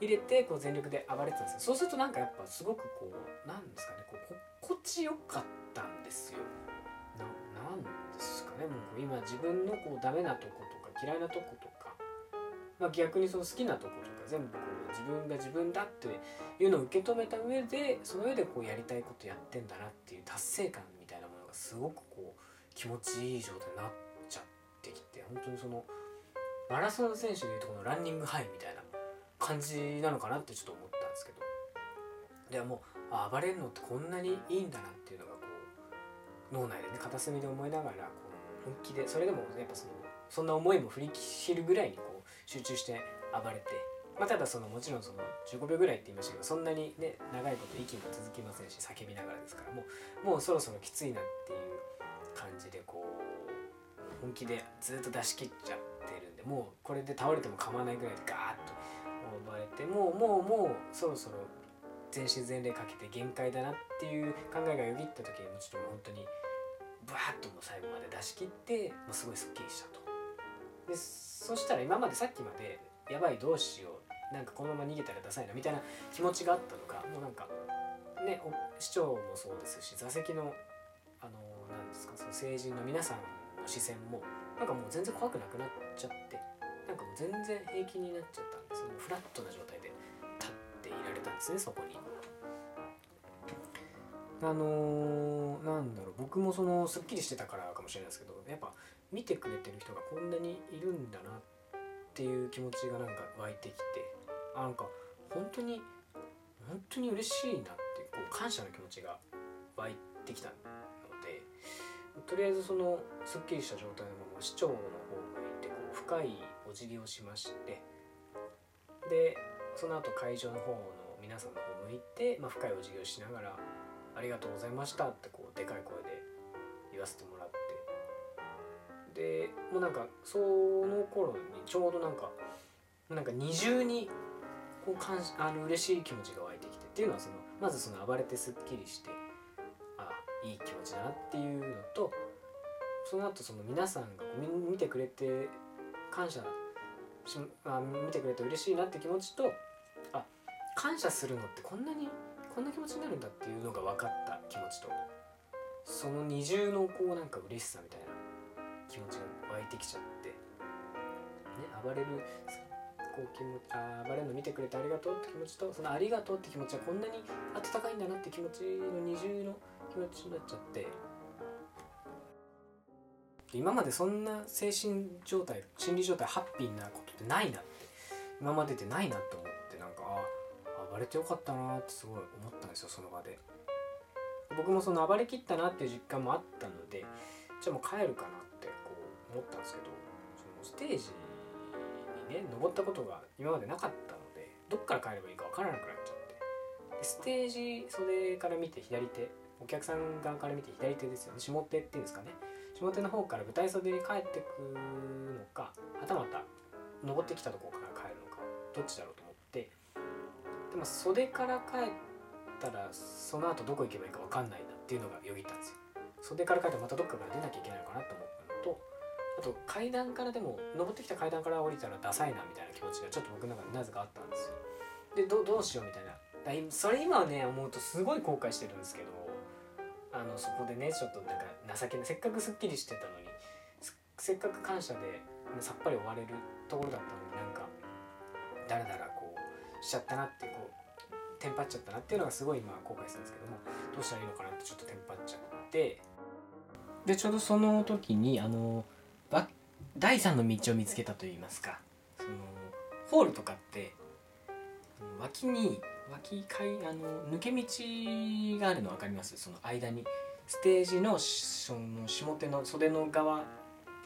入れてこう全力で暴れてたんですよ。そうするとなんかやっぱすごくこうなんですかねこう心地よかったんですよ。ななんですかねもう今自分のこうダメなとことか嫌いなとことか、まあ、逆にその好きなとことか全部こう自分が自分だっていうのを受け止めた上でその上でこうやりたいことやってんだなっていう達成感みたいなものがすごくこう気持ちいい状態になっちゃってきて本当にそのマラソン選手でいうとこのランニングハイみたいな感じなのかなってちょっと思ったんですけどでもう暴れるのってこんなにいいんだなっていうのが脳内でね片隅で思いながらこう本気でそれでもやっぱそのそんな思いも振り切るぐらいにこう集中して暴れて、まあ、ただそのもちろんその15秒ぐらいって言いましたけどそんなにね長いこと息も続きませんし叫びながらですからもうもうそろそろきついなっていう感じでこう本気でずっと出し切っちゃってるんでもうこれで倒れても構わないぐらいでガーッと暴れてもうもうもうそろそろ全身全霊かけて限界だなっていう考えがよぎった時にもちょっと本当にバーッともう最後まで出し切ってもうすごいすっきりしたと。でそしたら今までさっきまでやばいどうしようなんかこのまま逃げたらダサいなみたいな気持ちがあったのがもうなんかね市長もそうですし座席のあのなんですかその成人の皆さんの視線もなんかもう全然怖くなくなっちゃってなんかもう全然平気になっちゃったんですもうフラットな状態で立っていられたんですねそこに。あのー、なんだろう僕もそのすっきりしてたからかもしれないですけどやっぱ見てくれてる人がこんなにいるんだなっていう気持ちがなんか湧いてきてあなんか本当に本当に嬉しいなってこう感謝の気持ちが湧いてきたのでとりあえずそのすっきりした状態のまま市長の方向に行ってこう深いお辞儀をしましてでその後会場の方の皆さんの方向いて、まあ、深いお辞儀をしながら「ありがとうございました」ってこうでかい声で言わせてもらって。でもうなんかその頃にちょうどなんかなんか二重にこう感あの嬉しい気持ちが湧いてきて。っていうのはそのまずその暴れてすっきりしてあいい気持ちだなっていうのとその後その皆さんが見てくれて感謝しあ見てくれて嬉しいなって気持ちとあ感謝するのってこんなにこんな気持ちになるんだっていうのが分かった気持ちとその二重のこうなんか嬉しさみたいな気持ちが湧いてきちゃって、ね、暴れるこう気持ちあ暴れるの見てくれてありがとうって気持ちとそのありがとうって気持ちはこんなに温かいんだなって気持ちの二重の気持ちになっちゃって今までそんな精神状態心理状態ハッピーなことってないなって今まででないなと思って暴れてよかったなってすごい思ったんですよその場で。僕もその暴れきったなっていう実感もあったのでじゃあもう帰るかなってこう思ったんですけどそのステージにね登ったことが今までなかったのでどっから帰ればいいか分からなくなっちゃって。ステージ袖から見て左手お客さん側から見て左手ですよね。下手っていうんですかね。下手の方から舞台袖に帰ってくのかはたまた登ってきたとこから帰るのかどっちだろうと。でも袖から帰ったらその後どこ行けばいいか分かんないなっていうのがよぎったんですよ。袖から帰ってまたどっかから出なきゃいけないのかなと思ったのとあと階段からでも登ってきた階段から降りたらダサいなみたいな気持ちがちょっと僕の中でなぜかあったんですよ。でどどうしようみたいな。だそれ今はね思うとすごい後悔してるんですけどあのそこでねちょっとなんか情けないせっかくすっきりしてたのにせっかく感謝でさっぱり終われるところだったのになんかだらだらしちゃったなってこうテンパっちゃったなっていうのがすごい今後悔するんですけどもどうしたらいいのかなってちょっとテンパっちゃって。でちょうどその時にあの第三の道を見つけたといいますか。そのホールとかって脇に脇階あの抜け道があるの分かります？その間に。ステージのその下手の袖の側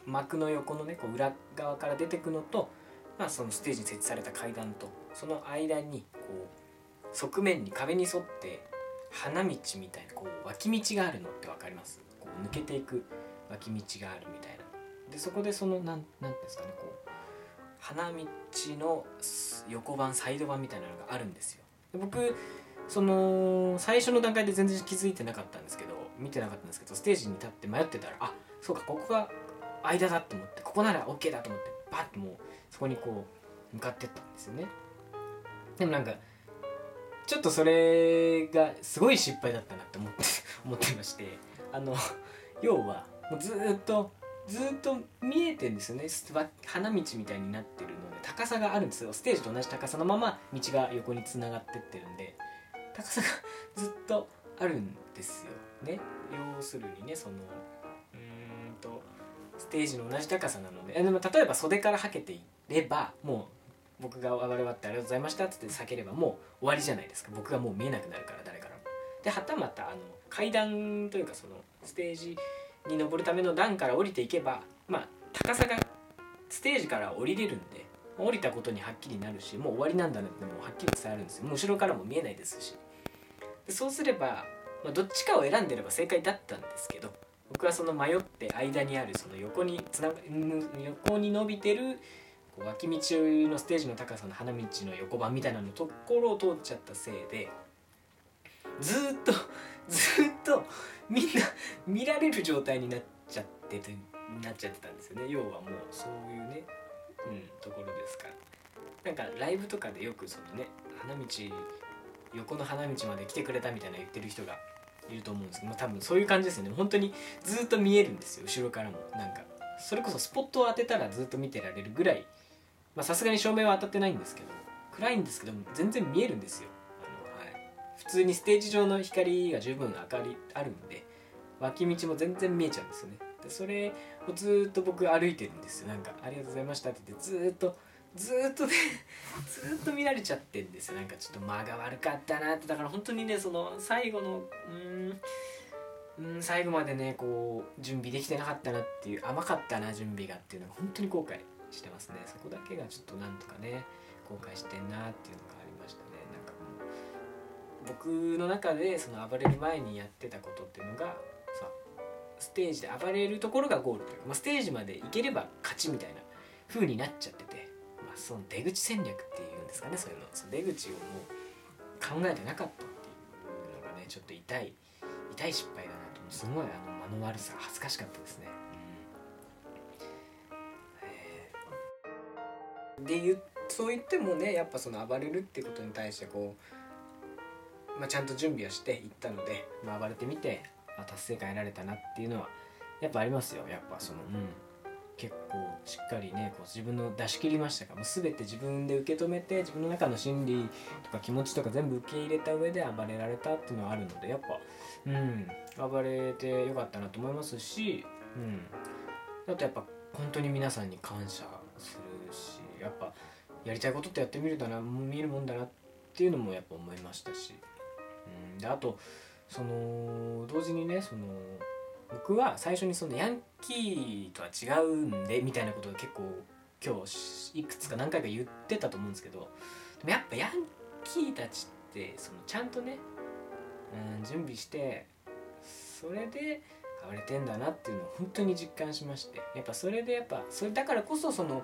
幕の横のねこう裏側から出てくのと、まあ、そのステージに設置された階段とその間にこう側面に壁に沿って花道みたいなこう脇道があるのって分かります？こう抜けていく脇道があるみたいな。でそこでそのなんなんですかねこう花道の横版サイド版みたいなのがあるんですよ。で僕その最初の段階で全然気づいてなかったんですけど見てなかったんですけどステージに立って迷ってたらあそうかここが間だと思ってここなら OK だと思ってバッともうそこにこう向かってったんですよね。でもなんかちょっとそれがすごい失敗だったなって思って (laughs) 思ってましてあの要はもうずっとずっと見えてんですよね。花道みたいになってるので高さがあるんですよ。ステージと同じ高さのまま道が横につながってってるんで高さが (laughs) ずっとあるんですよね。要するにねそのうんとステージの同じ高さなので。でも例えば袖からはけていればもう僕が「暴れわってありがとうございました」っつって叫ればもう終わりじゃないですか。僕がもう見えなくなるから誰からも。ではたまたあの階段というかそのステージに登るための段から降りていけばまあ高さがステージから降りれるんで降りたことにはっきりなるしもう終わりなんだねってもうはっきり伝わるんですよ。後ろからも見えないですし。でそうすれば、まあ、どっちかを選んでれば正解だったんですけど僕はその迷って間にあるその横につな横に伸びてるこう脇道のステージの高さの花道の横番みたいなのところを通っちゃったせいでずっと (laughs) ずっとみんな (laughs) 見られる状態になっちゃっててなっちゃってたんですよね。要はもうそういうね、うん、ところですから。なんかライブとかでよくそのね花道横の花道まで来てくれたみたいな言ってる人がいると思うんですけど多分そういう感じですよね。本当にずっと見えるんですよ。後ろからも。なんかそれこそスポットを当てたらずっと見てられるぐらいまあさすがに照明は当たってないんですけど暗いんですけども全然見えるんですよ。あの、はい。普通にステージ上の光が十分明かりあるんで脇道も全然見えちゃうんですよね。でそれをずっと僕歩いてるんですよ。なんか「ありがとうございました」って言ってずっとずっとね (laughs) ずっと見られちゃってんですよ。なんかちょっと間が悪かったなって。だから本当にねその最後のうんうん最後までねこう準備できてなかったなっていう甘かったな準備がっていうのが本当に後悔。してますね。そこだけがちょっとなんとかね後悔してんなっていうのがありましたね。なんかもう僕の中でその暴れる前にやってたことっていうのがさステージで暴れるところがゴールというか、まあ、ステージまで行ければ勝ちみたいな風になっちゃってて、まあ、その出口戦略っていうんですかねそういうの。その出口をもう考えてなかったっていうのがねちょっと痛い痛い失敗だなと。すごいあの間の悪さ恥ずかしかったですね。で言そう言ってもねやっぱその暴れるっていうことに対してこうまあ、ちゃんと準備をしていったので、まあ、暴れてみて、あ、達成感得られたなっていうのはやっぱありますよ。やっぱそのうん。結構しっかりねこう自分の出し切りましたか。らもう全て自分で受け止めて自分の中の心理とか気持ちとか全部受け入れた上で暴れられたっていうのはあるのでやっぱうん。暴れてよかったなと思いますしうん。あとやっぱ本当に皆さんに感謝やっぱやりたいことってやってみるとな見えるもんだなっていうのもやっぱ思いましたし。うん、であとその同時にねその僕は最初にそのヤンキーとは違うんでみたいなことを結構今日いくつか何回か言ってたと思うんですけどでもやっぱヤンキーたちってそのちゃんとね、うん、準備してそれで暴れてんだなっていうのを本当に実感しまして。やっぱそれでやっぱそれだからこそその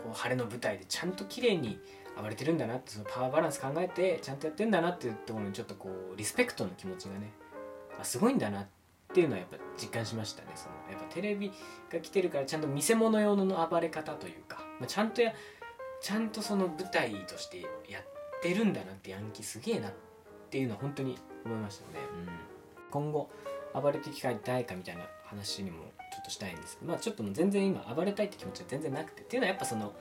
こう晴れの舞台でちゃんと綺麗に暴れてるんだなってそのパワーバランス考えてちゃんとやってんだなっていうところにちょっとこうリスペクトの気持ちがねあすごいんだなっていうのはやっぱ実感しましたねそのやっぱテレビが来てるからちゃんと見せ物用の暴れ方というか、まあ、ちゃんとやちゃんとその舞台としてやってるんだなってヤンキーすげえなっていうのは本当に思いましたね、うん、今後暴れてきたいかみたいな話にもちょっとしたいんですまあちょっともう全然今暴れたいって気持ちは全然なくてっていうのはやっぱその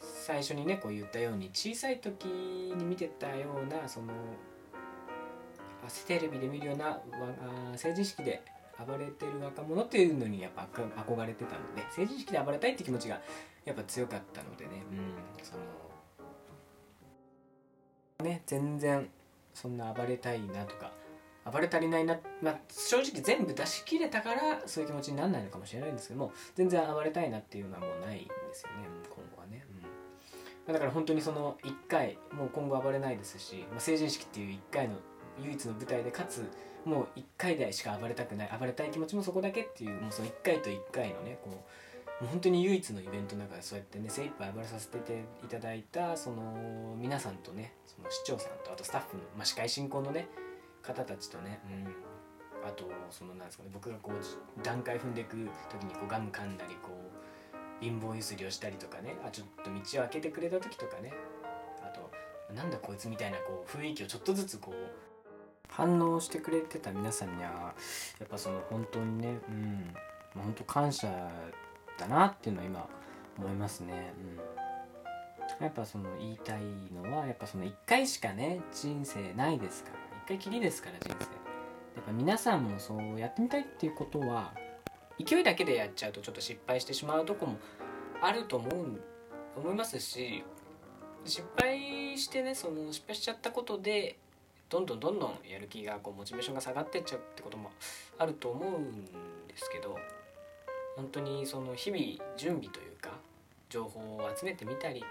最初にねこう言ったように小さい時に見てたようなそのテレビで見るような成人式で暴れてる若者っていうのにやっぱ憧れてたので成人式で暴れたいって気持ちがやっぱ強かったのでねうんそのね全然そんな暴れたいなとか暴れ足りないな、まあ、正直全部出し切れたからそういう気持ちにならないのかもしれないんですけども全然暴れたいなっていうのはもうないんですよね今後はね。うんだから本当にその1回もう今後暴れないですし、まあ、成人式っていう1回の唯一の舞台でかつもう1回でしか暴れたくない暴れたい気持ちもそこだけっていうもうその1回と1回のねこうもう本当に唯一のイベントの中でそうやってね精一杯暴れさせていただいたその皆さんとねその市長さんとあとスタッフの、まあ、司会進行のね方たちとね、うん、あとそのなんですかね僕がこう段階踏んでいく時にこうガム噛んだりこう貧乏ゆすりをしたりとかねあちょっと道を開けてくれた時とかね。あとなんだこいつみたいなこう雰囲気をちょっとずつこう反応してくれてた皆さんにはやっぱその本当にねうん。本当感謝だなっていうのは今思いますね。うん、やっぱその言いたいのはやっぱその1回しかね人生ないですから。回きりですから人生。やっぱ皆さんもそうやってみたいっていうことは勢いだけでやっちゃうとちょっと失敗してしまうとこもあると思う思いますし失敗してねその失敗しちゃったことでどんどんどんどんやる気がこうモチベーションが下がってっちゃうってこともあると思うんですけど本当にその日々準備というか情報を集めてみたりこ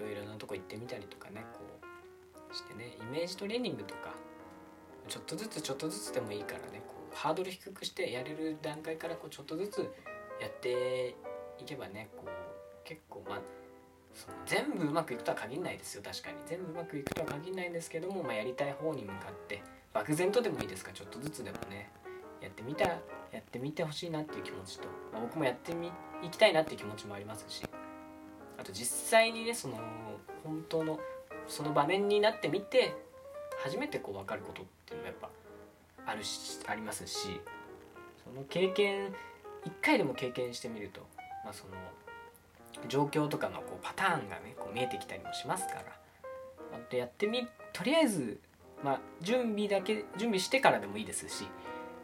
ういろいろなとこ行ってみたりとかねこうしてねイメージトレーニングとかちょっとずつちょっとずつでもいいからねこうハードル低くしてやれる段階からこうちょっとずつやっていけばねこう結構まあその全部うまくいくとは限らないですよ確かに。全部うまくいくとは限らないんですけども、まあ、やりたい方に向かって漠然とでもいいですからちょっとずつでもね。やってみたやってみてほしいなっていう気持ちと、まあ、僕もやってみいきたいなっていう気持ちもありますし。あと実際にねその本当のその場面になってみて初めてこう分かることっていうのがやっぱあるしありますしその経験一回でも経験してみると、まあ、その状況とかのこうパターンがねこう見えてきたりもしますからでやってみとりあえず、まあ、準備だけ準備してからでもいいですし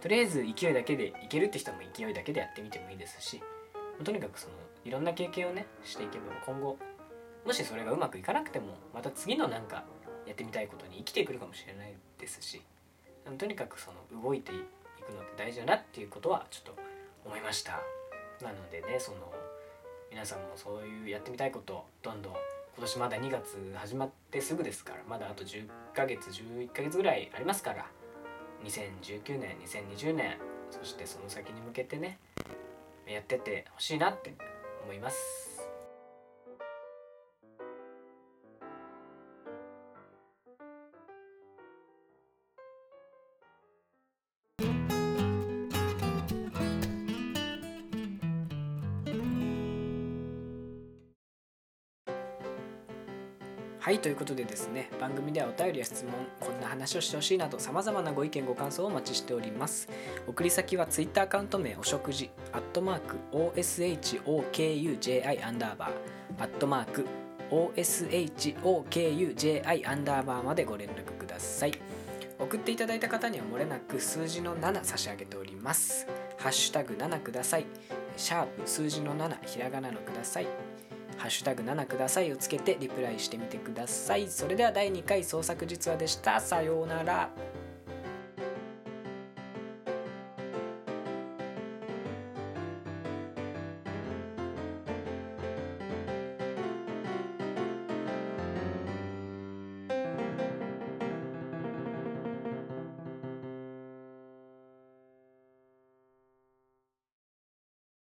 とりあえず勢いだけでいけるって人も勢いだけでやってみてもいいですしとにかくそのいろんな経験をねしていけば今後もしそれがうまくいかなくてもまた次のなんかやってみたいことに生きてくるかもしれないですしとにかくその動いていくのって大事だなっていうことはちょっと思いました。なのでねその皆さんもそういうやってみたいことどんどん今年まだ2月始まってすぐですからまだあと10ヶ月11ヶ月ぐらいありますから2019年2020年そしてその先に向けてねやってってほしいなって思います。はいということでですね番組ではお便りや質問こんな話をしてほしいなどさまざまなご意見ご感想をお待ちしております。送り先は Twitter アカウント名お食事アットマーク OSHOKUJI アンダーバーアットマーク OSHOKUJI アンダーバーまでご連絡ください。送っていただいた方にはもれなく数字の7差し上げております。ハッシュタグ7ください。シャープ数字の7ひらがなのください。ハッシュタグ7くださいをつけてリプライしてみてください。それでは第2回創作実話でした。さようなら。